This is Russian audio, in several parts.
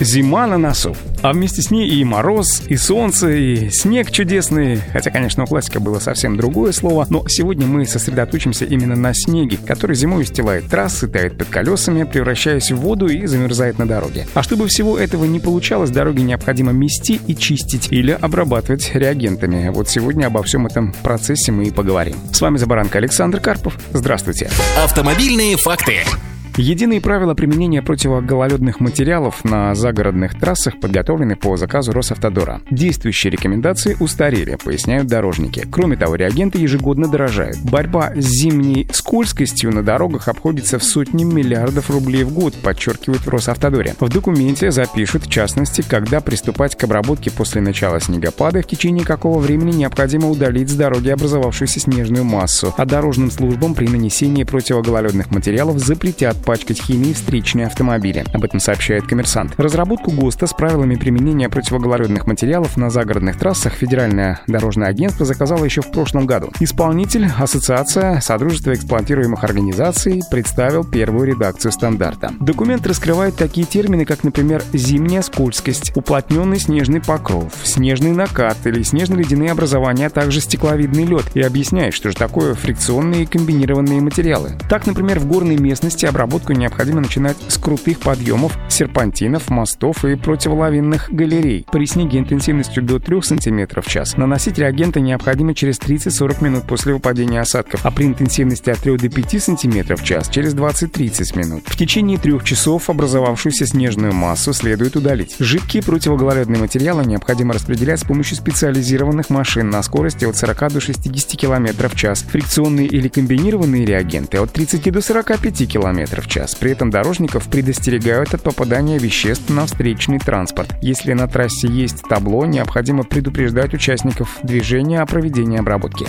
Зима на носу. А вместе с ней и мороз, и солнце, и снег чудесный. Хотя, конечно, у классика было совсем другое слово. Но сегодня мы сосредоточимся именно на снеге, который зимой устилает трассы, тает под колесами, превращаясь в воду и замерзает на дороге. А чтобы всего этого не получалось, дороги необходимо мести и чистить или обрабатывать реагентами. Вот сегодня обо всем этом процессе мы и поговорим. С вами за баранка Александр Карпов. Здравствуйте. Автомобильные факты. Единые правила применения противогололедных материалов на загородных трассах подготовлены по заказу Росавтодора. Действующие рекомендации устарели, поясняют дорожники. Кроме того, реагенты ежегодно дорожают. Борьба с зимней скользкостью на дорогах обходится в сотни миллиардов рублей в год, подчеркивают в Росавтодоре. В документе запишут, в частности, когда приступать к обработке после начала снегопада, в течение какого времени необходимо удалить с дороги образовавшуюся снежную массу, а дорожным службам при нанесении противогололедных материалов запретят пачкать химией встречные автомобили. Об этом сообщает коммерсант. Разработку ГОСТа с правилами применения противогололедных материалов на загородных трассах Федеральное дорожное агентство заказало еще в прошлом году. Исполнитель, ассоциация Содружества эксплуатируемых организаций представил первую редакцию стандарта. Документ раскрывает такие термины, как, например, зимняя скользкость, уплотненный снежный покров, снежный накат или снежно-ледяные образования, а также стекловидный лед и объясняет, что же такое фрикционные и комбинированные материалы. Так, например, в горной местности обработка разработку необходимо начинать с крутых подъемов, серпантинов, мостов и противолавинных галерей. При снеге интенсивностью до 3 см в час наносить реагенты необходимо через 30-40 минут после выпадения осадков, а при интенсивности от 3 до 5 см в час через 20-30 минут. В течение трех часов образовавшуюся снежную массу следует удалить. Жидкие противогололедные материалы необходимо распределять с помощью специализированных машин на скорости от 40 до 60 км в час. Фрикционные или комбинированные реагенты от 30 до 45 км в час. При этом дорожников предостерегают от попадания веществ на встречный транспорт. Если на трассе есть табло, необходимо предупреждать участников движения о проведении обработки.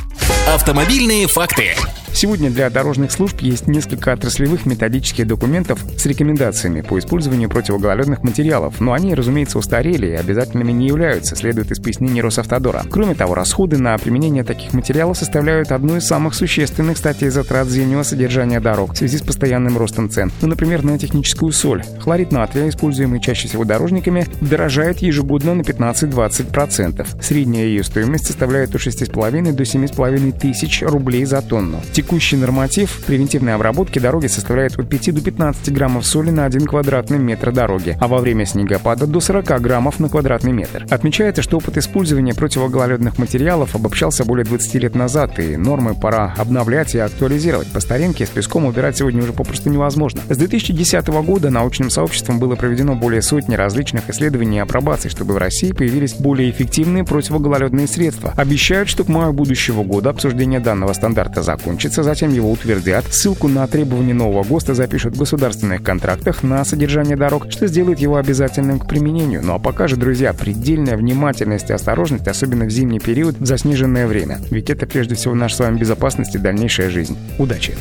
Автомобильные факты. Сегодня для дорожных служб есть несколько отраслевых методических документов с рекомендациями по использованию противогололедных материалов, но они, разумеется, устарели и обязательными не являются, следует из пояснений Росавтодора. Кроме того, расходы на применение таких материалов составляют одну из самых существенных статей затрат зимнего содержания дорог в связи с постоянным ростом цен. Ну, например, на техническую соль. Хлорид натрия, используемый чаще всего дорожниками, дорожает ежегодно на 15-20%. Средняя ее стоимость составляет от 6,5 до 7,5 тысяч рублей за тонну. Текущий норматив превентивной обработки дороги составляет от 5 до 15 граммов соли на 1 квадратный метр дороги, а во время снегопада до 40 граммов на квадратный метр. Отмечается, что опыт использования противогололедных материалов обобщался более 20 лет назад, и нормы пора обновлять и актуализировать. По старинке с песком убирать сегодня уже попросту невозможно. С 2010 года научным сообществом было проведено более сотни различных исследований и апробаций, чтобы в России появились более эффективные противогололедные средства. Обещают, что к маю будущего года обсуждение данного стандарта закончится, месяца, затем его утвердят. Ссылку на требования нового ГОСТа запишут в государственных контрактах на содержание дорог, что сделает его обязательным к применению. Ну а пока же, друзья, предельная внимательность и осторожность, особенно в зимний период, в заснеженное время. Ведь это прежде всего наша с вами безопасность и дальнейшая жизнь. Удачи!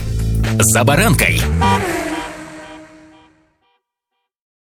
«За баранкой»